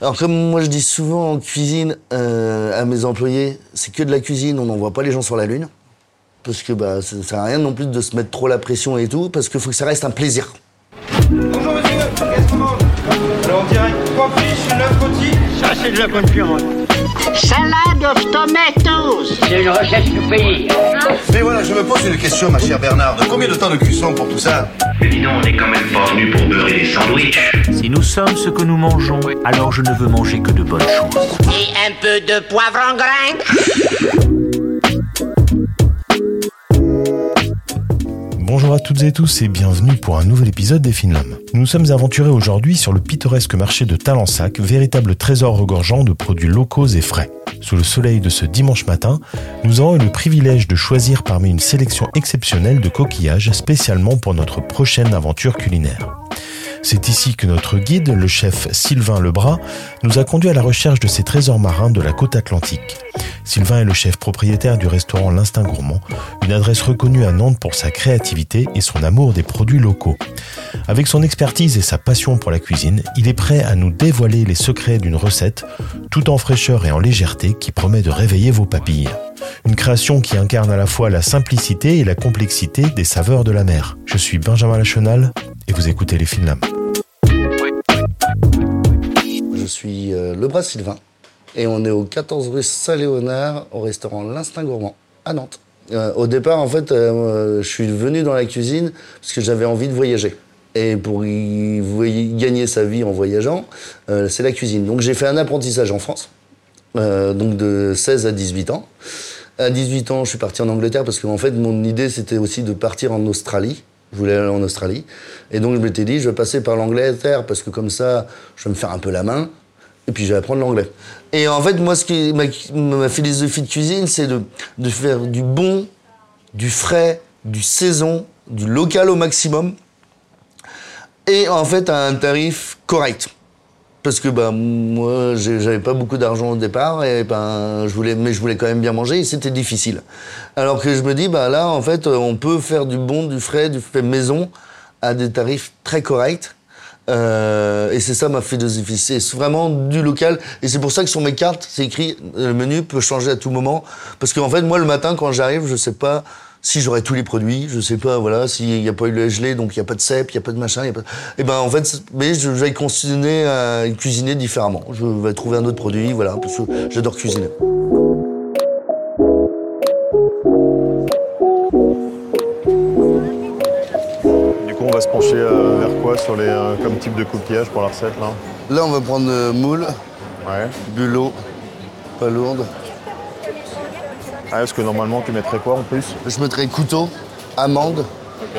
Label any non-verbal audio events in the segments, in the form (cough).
Alors comme moi je dis souvent en cuisine euh, à mes employés, c'est que de la cuisine, on n'envoie pas les gens sur la lune. Parce que bah, ça sert à rien non plus de se mettre trop la pression et tout, parce qu'il faut que ça reste un plaisir. Bonjour monsieur, qu'est-ce qu'on mange Alors on dirait trois fiches, une œuf rôti. Ça, c'est de la concurrence. Salad of tomatoes. C'est une recette du pays. Mais voilà, je me pose une question, ma chère Bernard. Combien de temps de cuisson pour tout ça? Mais dis donc, on n'est quand même pas venu pour beurrer des sandwichs. Si nous sommes ce que nous mangeons, alors je ne veux manger que de bonnes choses. Et un peu de poivre en grains. Bonjour à toutes et tous et bienvenue pour un nouvel épisode des Finlames. Nous nous sommes aventurés aujourd'hui sur le pittoresque marché de Talensac, véritable trésor regorgeant de produits locaux et frais. Sous le soleil de ce dimanche matin, nous avons eu le privilège de choisir parmi une sélection exceptionnelle de coquillages spécialement pour notre prochaine aventure culinaire. C'est ici que notre guide, le chef Sylvain Lebras, nous a conduit à la recherche de ces trésors marins de la côte atlantique. Sylvain est le chef propriétaire du restaurant L'Instinct Gourmand, une adresse reconnue à Nantes pour sa créativité et son amour des produits locaux. Avec son expertise et sa passion pour la cuisine, il est prêt à nous dévoiler les secrets d'une recette, tout en fraîcheur et en légèreté, qui promet de réveiller vos papilles. Une création qui incarne à la fois la simplicité et la complexité des saveurs de la mer. Je suis Benjamin Lachenal et vous écoutez les Finlames. Je suis euh, Lebras Sylvain et on est au 14 rue Saint-Léonard au restaurant L'Instinct Gourmand à Nantes. Euh, au départ, en fait, euh, je suis venu dans la cuisine parce que j'avais envie de voyager. Et pour y, gagner sa vie en voyageant, c'est la cuisine. Donc j'ai fait un apprentissage en France, donc de 16 à 18 ans. À 18 ans, je suis parti en Angleterre parce qu'en fait, mon idée, c'était aussi de partir en Australie. Je voulais aller en Australie. Et donc, je m'étais dit, je vais passer par l'Angleterre parce que comme ça, je vais me faire un peu la main. Et puis, je vais apprendre l'anglais. Et en fait, moi, ce qui, ma, ma philosophie de cuisine, c'est de, de faire du bon, du frais, du saison, du local au maximum. Et en fait, à un tarif correct. Parce que bah, moi, j'avais pas beaucoup d'argent au départ, et ben, je voulais, mais je voulais quand même bien manger, et c'était difficile. Alors que je me dis, bah, là, en fait, on peut faire du bon, du frais, du fait maison, à des tarifs très corrects. Euh, et c'est ça ma philosophie, c'est vraiment du local. Et c'est pour ça que sur mes cartes, c'est écrit, le menu peut changer à tout moment. Parce qu'en fait, moi, le matin, quand j'arrive, je sais pas si j'aurai tous les produits, je sais pas, voilà, s'il n'y a pas eu le gelé, donc il n'y a pas de cèpe, il n'y a pas de machin, il a pas... Et ben, en fait, mais je vais cuisiner, euh, cuisiner différemment. Je vais trouver un autre produit, voilà, parce que j'adore cuisiner. Du coup, on va se pencher euh, vers quoi sur les euh, comme type de coquillage pour la recette là? Là, on va prendre euh, moule, Ouais. bulot, pas lourde. Ah, est-ce que normalement tu mettrais quoi en plus Je mettrai couteau, amande,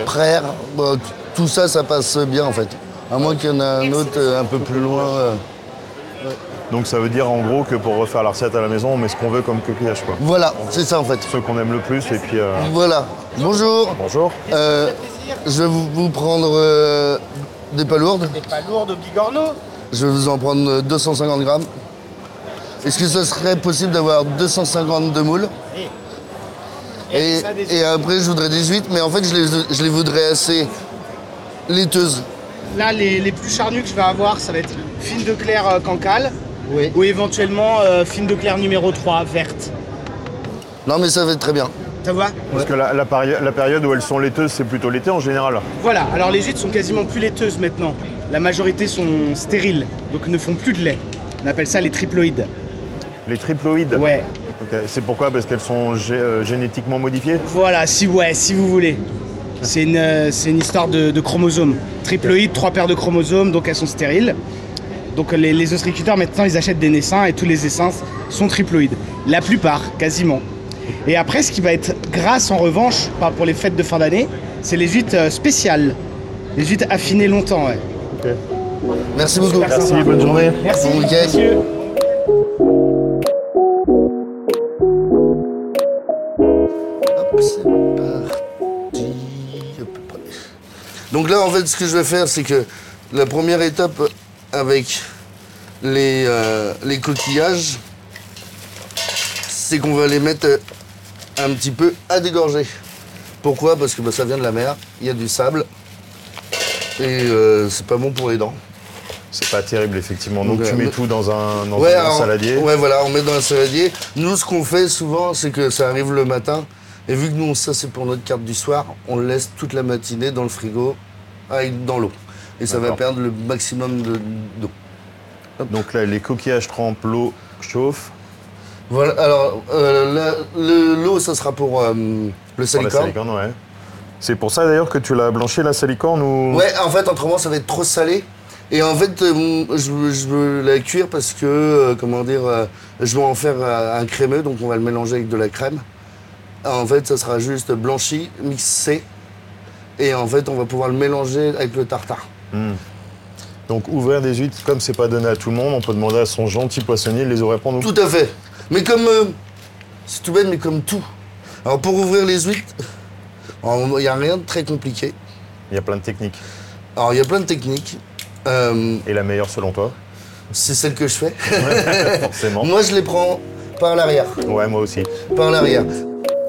praire. Bon, t- tout ça, ça passe bien en fait. À moins qu'il y en ait un autre euh, un peu plus loin. euh. Donc ça veut dire en gros que pour refaire la recette à la maison, on met ce qu'on veut comme coquillage quoi. Voilà, c'est ça en fait. Ceux qu'on aime le plus et puis. euh, Voilà. Bonjour. Bonjour. Euh, je vais vous, prendre euh, des palourdes. Des pas lourdes au bigorneau. Je vais vous en prendre euh, 250 grammes. Est-ce que ça serait possible d'avoir 250 de moules? Et, après, je voudrais 18, mais en fait, je les, je les voudrais assez laiteuses. Là, les, les plus charnus que je vais avoir, ça va être fine de clair euh, cancale Oui. ou éventuellement euh, fine de clair numéro 3, verte. Non, mais ça va être très bien. Ça va? Parce que la, la pari- la période où elles sont laiteuses, c'est plutôt l'été en général. Voilà, alors les gîtes sont quasiment plus laiteuses maintenant. La majorité sont stériles, donc ne font plus de lait. On appelle ça les triploïdes. Les triploïdes? Ouais. Ok. C'est pourquoi Parce qu'elles sont gé- euh, génétiquement modifiées. Voilà, si ouais, si vous voulez. C'est une, euh, c'est une histoire de, de chromosomes. Triploïdes, trois paires de chromosomes, donc elles sont stériles. Donc les, les ostréiculteurs maintenant ils achètent des naissins et tous les naissins sont triploïdes. La plupart, quasiment. Et après, ce qui va être grâce en revanche, pas pour les fêtes de fin d'année, c'est les huîtres euh, spéciales. Les huîtres affinées longtemps, ouais. Merci beaucoup. Merci, bonne journée. Merci, Bon week-end. monsieur. Donc là, en fait, ce que je vais faire, c'est que la première étape avec les, euh, les coquillages, c'est qu'on va les mettre un petit peu à dégorger. Pourquoi? Parce que bah, ça vient de la mer, il y a du sable, et euh, c'est pas bon pour les dents. C'est pas terrible, effectivement. Donc, Donc, tu euh, mets tout dans un, dans Ouais, un alors, saladier. Ouais, voilà, on met dans un saladier. Nous, ce qu'on fait souvent, c'est que ça arrive le matin. Et vu que nous, ça, c'est pour notre carte du soir, on le laisse toute la matinée dans le frigo, avec, dans l'eau. Et ça va perdre le maximum de- d'eau. Donc là, les coquillages trempent, l'eau chauffe. Voilà, alors, euh, le- l'eau, ça sera pour euh, le Pour la salicorne. salicorne, ouais. C'est pour ça d'ailleurs que tu l'as blanchi la salicorne ou? Ouais, en fait, autrement, ça va être trop salé. Et en fait, euh, je, veux- je veux la cuire parce que, comment dire, je vais en faire un crémeux, donc on va le mélanger avec de la crème. En fait, ça sera juste blanchi, mixé. Et en fait, on va pouvoir le mélanger avec le tartare. Donc ouvrir des huîtres, comme c'est pas donné à tout le monde, on peut demander à son gentil poissonnier de les ouvrir pour nous. Tout à fait. Mais comme. euh, c'est tout bête, mais comme tout. Alors, pour ouvrir les huîtres, il n'y a rien de très compliqué. Il y a plein de techniques. Alors, il y a plein de techniques. Euh, Et la meilleure selon toi? c'est celle que je fais. Forcément. (laughs) Moi, je les prends par l'arrière. Ouais, moi aussi. Par l'arrière.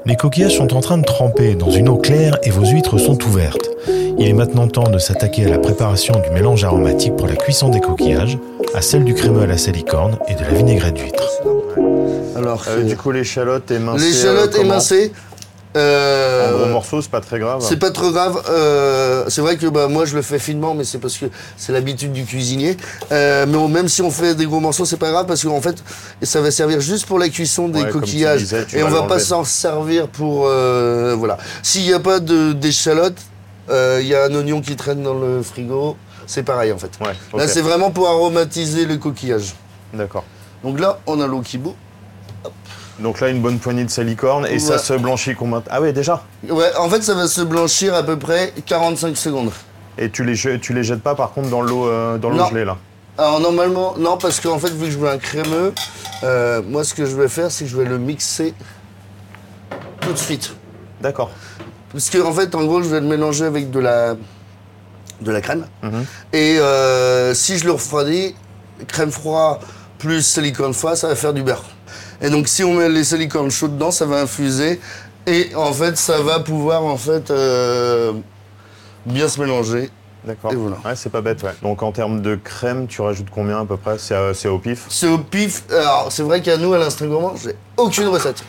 Les coquillages sont en train de tremper dans une eau claire et vos huîtres sont ouvertes. Il est maintenant temps de s'attaquer à la préparation du mélange aromatique pour la cuisson des coquillages, à celle du crémeux à la salicorne et de la vinaigrette d'huître. Alors, Euh, du coup, l'échalote émincée. les échalotes euh. Euh, En gros morceaux, c'est pas très grave. c'est pas trop grave. euh, c'est vrai que bah, moi je le fais finement, mais c'est parce que c'est l'habitude du cuisinier. Euh, mais on- même si on fait des gros morceaux, c'est pas grave parce qu'en fait, ça va servir juste pour la cuisson des Ouais, comme tu coquillages. disais, tu et on va pas s'en servir pour. euh, voilà. S'il n'y a pas d'échalote, il y a un oignon qui traîne dans le frigo. C'est pareil en fait. Ouais, Là, c'est vraiment pour aromatiser le coquillage. D'accord. Donc là, on a l'eau qui bout. Donc là, une bonne poignée de salicorne et ça se blanchit combien Ah ouais, déjà Ouais, en fait, ça va se blanchir à peu près 45 secondes. Et tu les, tu les jettes pas par contre dans l'eau euh, dans l'eau gelée là Alors normalement, non, parce qu'en fait, vu que je veux un crémeux, euh, moi ce que je vais faire, c'est que je vais le mixer tout de suite. D'accord. Parce qu'en en fait, en gros, je vais le mélanger avec de la, de la crème. Mhm. Et euh, si je le refroidis, crème froide plus silicone froid, ça va faire du beurre. Et donc si on met les silicones chauds dedans, ça va infuser. Et en fait, ça va pouvoir en fait euh, bien se mélanger. D'accord. Voilà. Ouais, c'est pas bête, ouais. Donc en termes de crème, tu rajoutes combien à peu près? C'est c'est au pif? C'est au pif. Alors, c'est vrai qu'à nous, à l'instant gourmand, j'ai aucune recette.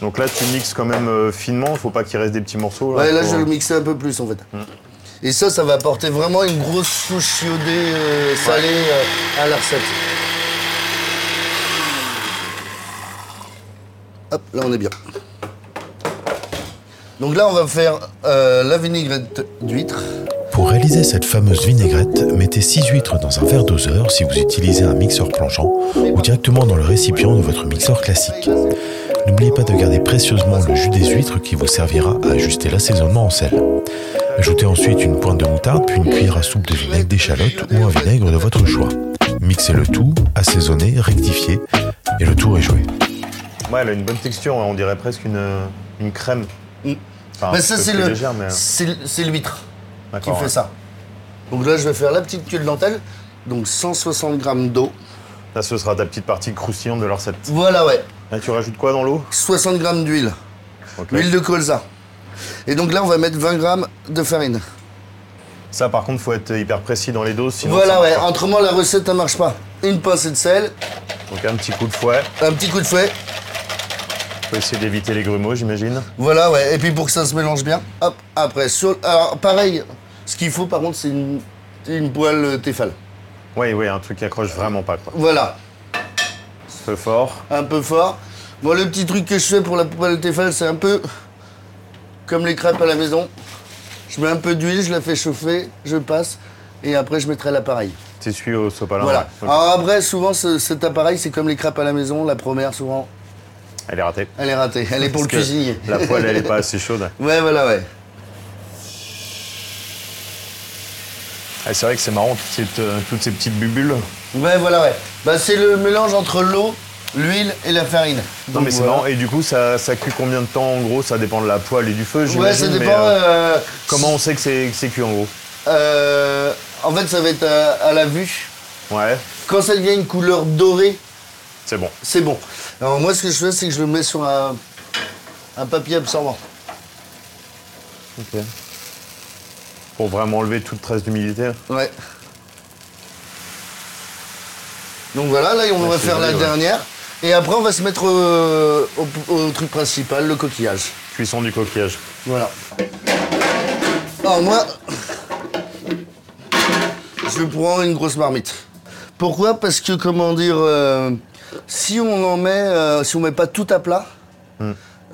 Donc là, tu mixes quand même euh, finement, faut pas qu'il reste des petits morceaux. Ouais, là, je vais le mixer un peu plus, en fait. Et ça, ça va apporter vraiment une grosse touche iodée, euh, salée euh, à la recette. Hop, là, on est bien. Donc là, on va faire euh, la vinaigrette d'huître. Pour réaliser cette fameuse vinaigrette, mettez 6 huîtres dans un verre doseur si vous utilisez un mixeur plongeant ou directement dans le récipient de votre mixeur classique. N'oubliez pas de garder précieusement le jus des huîtres qui vous servira à ajuster l'assaisonnement en sel. Ajoutez ensuite une pointe de moutarde puis une cuillère à soupe de vinaigre d'échalote ou un vinaigre de votre choix. Mixez le tout, assaisonnez, rectifiez et le tour est joué. Ouais, elle a une bonne texture, hein, on dirait presque une, une crème. Mm. Enfin, Mais ça, peu c'est le, mais... euh, c'est l'huître qui fait ouais. ça. Donc là, je vais faire la petite queue de dentelle. Donc 160 grammes d'eau. Là, ce sera ta petite partie croustillante de la recette. Voilà, ouais. Là, tu rajoutes quoi dans l'eau? 60 grammes d'huile. Ok. Huile de colza. Et donc là, on va mettre 20 grammes de farine. Ça, par contre, faut être hyper précis dans les doses, sinon voilà, ouais. Autrement, la recette, ça marche pas. Une pincée de sel, Donc un petit coup de fouet. un petit coup de fouet. Faut essayer d'éviter les grumeaux, j'imagine. Voilà, ouais. Et puis pour que ça se mélange bien, hop, après. Sur... Alors, pareil, ce qu'il faut, par contre, c'est une, une poêle euh, Tefal. Oui, oui, un truc qui accroche vraiment pas, quoi. Voilà, Feu fort. un peu fort. Bon, le petit truc que je fais pour la poêle Tefal, c'est un peu comme les crêpes à la maison. Je mets un peu d'huile, je la fais chauffer, je passe, et après, je mettrai l'appareil. T'essuies au sopalin. Voilà. ouais. Alors après, souvent, ce- cet appareil, c'est comme les crêpes à la maison. La première, souvent, Elle est ratée. elle est ratée. Elle est pour Parce le que cuisinier. La poêle, elle est pas assez chaude. (laughs) Ouais, voilà, ouais. Ah, c'est vrai que c'est marrant, toutes ces, euh, toutes ces petites bubules. Ouais, voilà, ouais. Bah, c'est le mélange entre l'eau, l'huile et la farine. Non, Donc, mais c'est voilà. marrant. Et du coup, ça, ça cuit combien de temps en gros? Ça dépend de la poêle et du feu, Ouais, j'imagine. ça mais, dépend. euh, euh, Comment on sait que c'est que c'est cuit en gros? Euh, en fait, ça va être à, à la vue. Ouais, Quand ça devient une couleur dorée, c'est bon. c'est bon. Alors, moi, ce que je fais, c'est que je le mets sur un, un papier absorbant. Ok. Pour vraiment enlever toute trace d'humidité. Ouais. Donc voilà, là on Ouais, va faire la ouais. dernière. Et après on va se mettre euh, au, au truc principal, le coquillage. Cuisson du coquillage. Voilà. Alors moi, je prends une grosse marmite. Pourquoi? Parce que comment dire, euh, si on en met, euh, si on met pas tout à plat,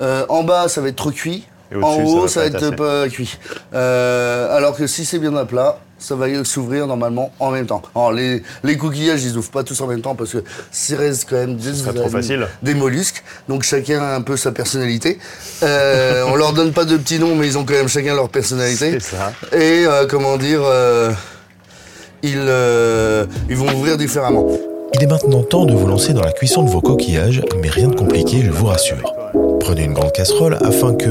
euh, en bas ça va être trop cuit, Hmm. En ça haut va ça va être pas cuit. Alors que si c'est bien à plat, ça va s'ouvrir normalement en même temps. Alors les, les coquillages ils ouvrent pas tous en même temps parce que ça reste quand même des, serait trop facile. des mollusques, donc chacun a un peu sa personnalité. Euh, on leur donne pas de petits noms, mais ils ont quand même chacun leur personnalité. C'est ça. Et euh, comment dire, euh, ils, euh, ils vont ouvrir différemment. Il est maintenant temps de vous lancer dans la cuisson de vos coquillages, mais rien de compliqué, je vous rassure. Prenez une grande casserole afin que,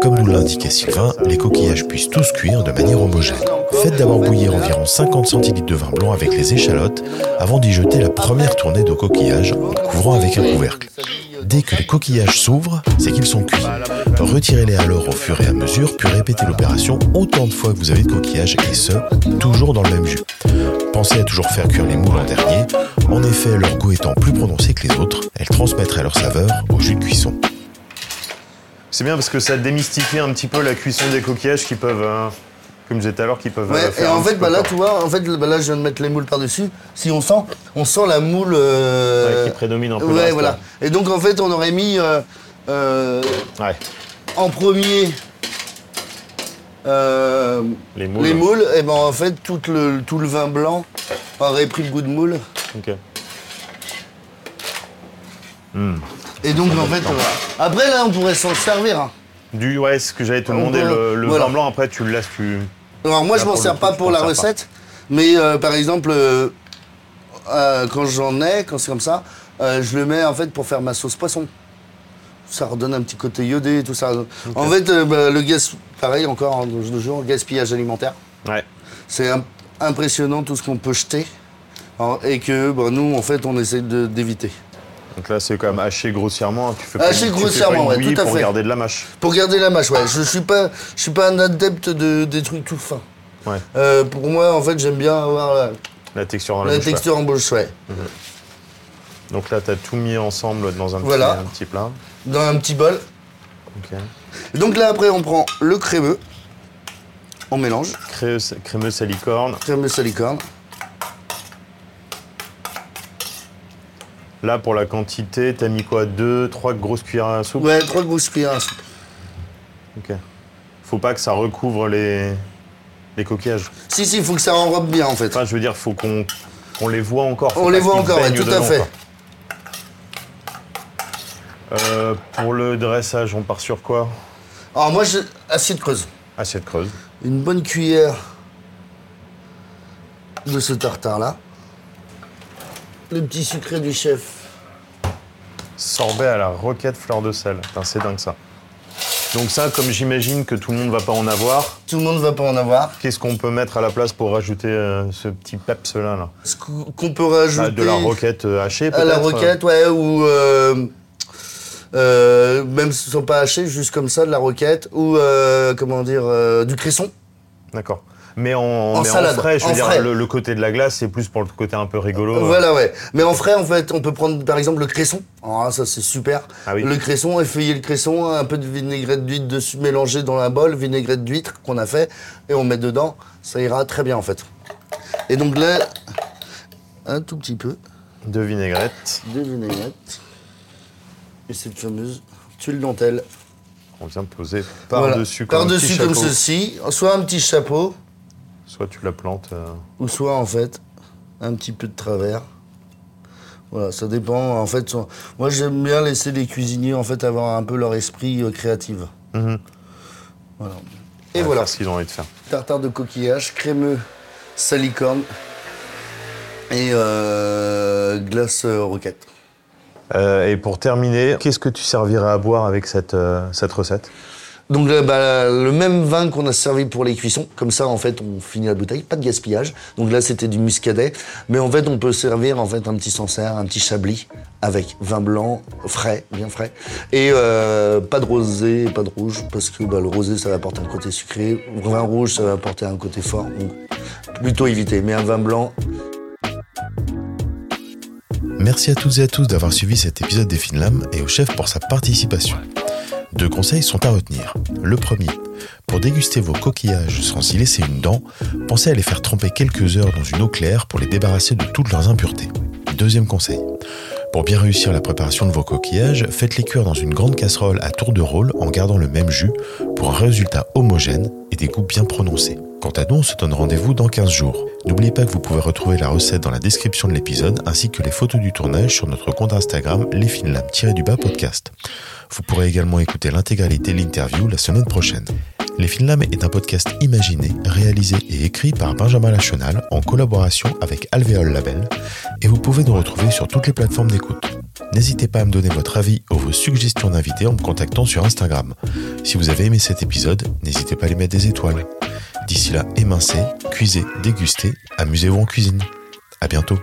comme nous l'indiquait Sylvain, les coquillages puissent tous cuire de manière homogène. Faites d'abord bouillir environ 50 centilitres de vin blanc avec les échalotes avant d'y jeter la première tournée de coquillages en couvrant avec un couvercle. Dès que les coquillages s'ouvrent, c'est qu'ils sont cuits. Retirez-les alors au fur et à mesure, puis répétez l'opération autant de fois que vous avez de coquillages, et ce, toujours dans le même jus. Pensez à toujours faire cuire les moules en dernier. En effet, leur goût étant plus prononcé que les autres, elles transmettraient leur saveur au jus de cuisson. C'est bien parce que ça démystifie un petit peu la cuisson des coquillages qui peuvent, euh, comme je disais tout à l'heure, qui peuvent. Ouais, euh, et en fait, bah là, peur. tu vois, en fait, bah là, je viens de mettre les moules par-dessus. Si on sent, on sent la moule. euh, Ouais, qui prédomine un peu Ouais, voilà. Et donc, en fait, on aurait mis euh, Ouais. en premier Les moules. les moules. Et ben, en fait, tout le, tout le vin blanc aurait pris le goût de moule. Ok. Et donc, en fait, voilà. Après, là, on pourrait s'en servir. hein. Du, ouais, ce que j'allais te demander. Le, le voilà. vin blanc, après, tu le laisses, tu. Alors moi Là, je m'en pour le sers coup, pas tu pour t'en la sers pas. recette, mais euh, par exemple euh, euh, quand j'en ai, quand c'est comme ça, euh, je le mets en fait pour faire ma sauce poisson. Ça redonne un petit côté iodé et tout ça. En fait, euh, bah, le gaz, pareil encore, hein, de nos jours, gaspillage alimentaire. Ouais. C'est im- impressionnant tout ce qu'on peut jeter et que bah, nous en fait on essaie de- d'éviter. Donc là, c'est quand même haché grossièrement. Tu fais Haché tu fais pas grossièrement, une ouais, bouillie tout à pour fait. garder de la mâche. Pour garder la mâche, ouais. Je suis pas, je suis pas un adepte de, des trucs tout fins. Ouais. Euh, pour moi, en fait, j'aime bien avoir la, La texture dans la, bouche, ouais. texture en bouche, ouais. Donc là, tu as tout mis ensemble dans un petit, Voilà. un petit plat. Dans un petit bol. Donc là, après, on prend le crémeux. On mélange. Cré- crémeux salicorne. Crémeux salicorne. Là, pour la quantité, t'as mis quoi? Deux, trois grosses cuillères à soupe? Ouais, trois grosses cuillères à soupe. Ok. Faut pas que ça recouvre les, les coquillages. Si, si, il faut que ça enrobe bien, en fait. Enfin, je veux dire, faut qu'on les voit encore. On les voit encore, ouais, tout à fait. Euh, pour le dressage, on part sur quoi? Alors moi, j'ai assiette creuse. Assiette creuse. Une bonne cuillère de ce tartare-là. Le petit sucré du chef. Sorbet à la roquette fleur de sel. Putain, c'est dingue ça. Donc ça, comme j'imagine que tout le monde va pas en avoir, Tout le monde ne va pas en avoir. qu'est-ce qu'on peut mettre à la place pour rajouter euh, ce petit peps là, là Ce qu'on qu'on peut rajouter... Bah, De la roquette euh, hachée peut-être À la roquette, ouais, ou... euh, euh, même si ce sont pas hachés, juste comme ça, de la roquette. Ou, euh, comment dire, euh, du cresson. D'accord. Mais en, En mais salade, en frais, je veux en dire, frais. le, le côté de la glace, c'est plus pour le côté un peu rigolo. euh. Voilà, ouais. Mais en frais, en fait, on peut prendre par exemple le cresson. Là, ça c'est super. Ah oui. Le cresson, effeuiller le cresson, un peu de vinaigrette d'huître dessus, mélanger dans un bol, vinaigrette d'huître qu'on a fait, et on met dedans. Ça ira très bien en fait. Et donc là, un tout petit peu De vinaigrette. de vinaigrette. Et cette fameuse tuile dentelle. On vient de poser Voilà. par-dessus comme un Par-dessus petit comme ceci, soit un petit chapeau, Soit tu la plantes. euh, ou soit en fait un petit peu de travers. Voilà, ça dépend. En fait, son- moi j'aime bien laisser les cuisiniers en fait avoir un peu leur esprit euh, créatif. Mhm. Voilà. Et voilà, faire ce qu'ils ont envie de faire. tartare de coquillage, crémeux, salicorne et euh, glace euh, roquette. Euh, et pour terminer, qu'est-ce que tu servirais à boire avec cette, euh, cette recette? Donc là, bah, le même vin qu'on a servi pour les cuissons, comme ça en fait on finit la bouteille, pas de gaspillage. Donc là c'était du muscadet, mais en fait on peut servir en fait un petit sancerre, un petit chablis avec vin blanc frais, bien frais, et euh, pas de rosé, pas de rouge, parce que bah, le rosé ça va apporter un côté sucré, le vin rouge ça va apporter un côté fort, donc plutôt éviter. Mais un vin blanc, Merci à toutes et à tous d'avoir suivi cet épisode des Finlam et au chef pour sa participation. Deux conseils sont à retenir. Le premier, pour déguster vos coquillages sans y laisser une dent, pensez à les faire tremper quelques heures dans une eau claire pour les débarrasser de toutes leurs impuretés. Deuxième conseil, pour bien réussir la préparation de vos coquillages, faites-les cuire dans une grande casserole à tour de rôle en gardant le même jus pour un résultat homogène et des goûts bien prononcés. Quant à nous, on se donne rendez-vous dans 15 jours. N'oubliez pas que vous pouvez retrouver la recette dans la description de l'épisode ainsi que les photos du tournage sur notre compte Instagram lesfinlam-du-bas podcast. Vous pourrez également écouter l'intégralité de l'interview la semaine prochaine. Les Finlam est un podcast imaginé, réalisé et écrit par Benjamin Lachenal en collaboration avec Alvéole Label et vous pouvez nous retrouver sur toutes les plateformes d'écoute. N'hésitez pas à me donner votre avis ou vos suggestions d'invités en me contactant sur Instagram. Si vous avez aimé cet épisode, n'hésitez pas à lui mettre des étoiles. D'ici là, émincez, cuisez, dégustez, amusez-vous en cuisine. À bientôt.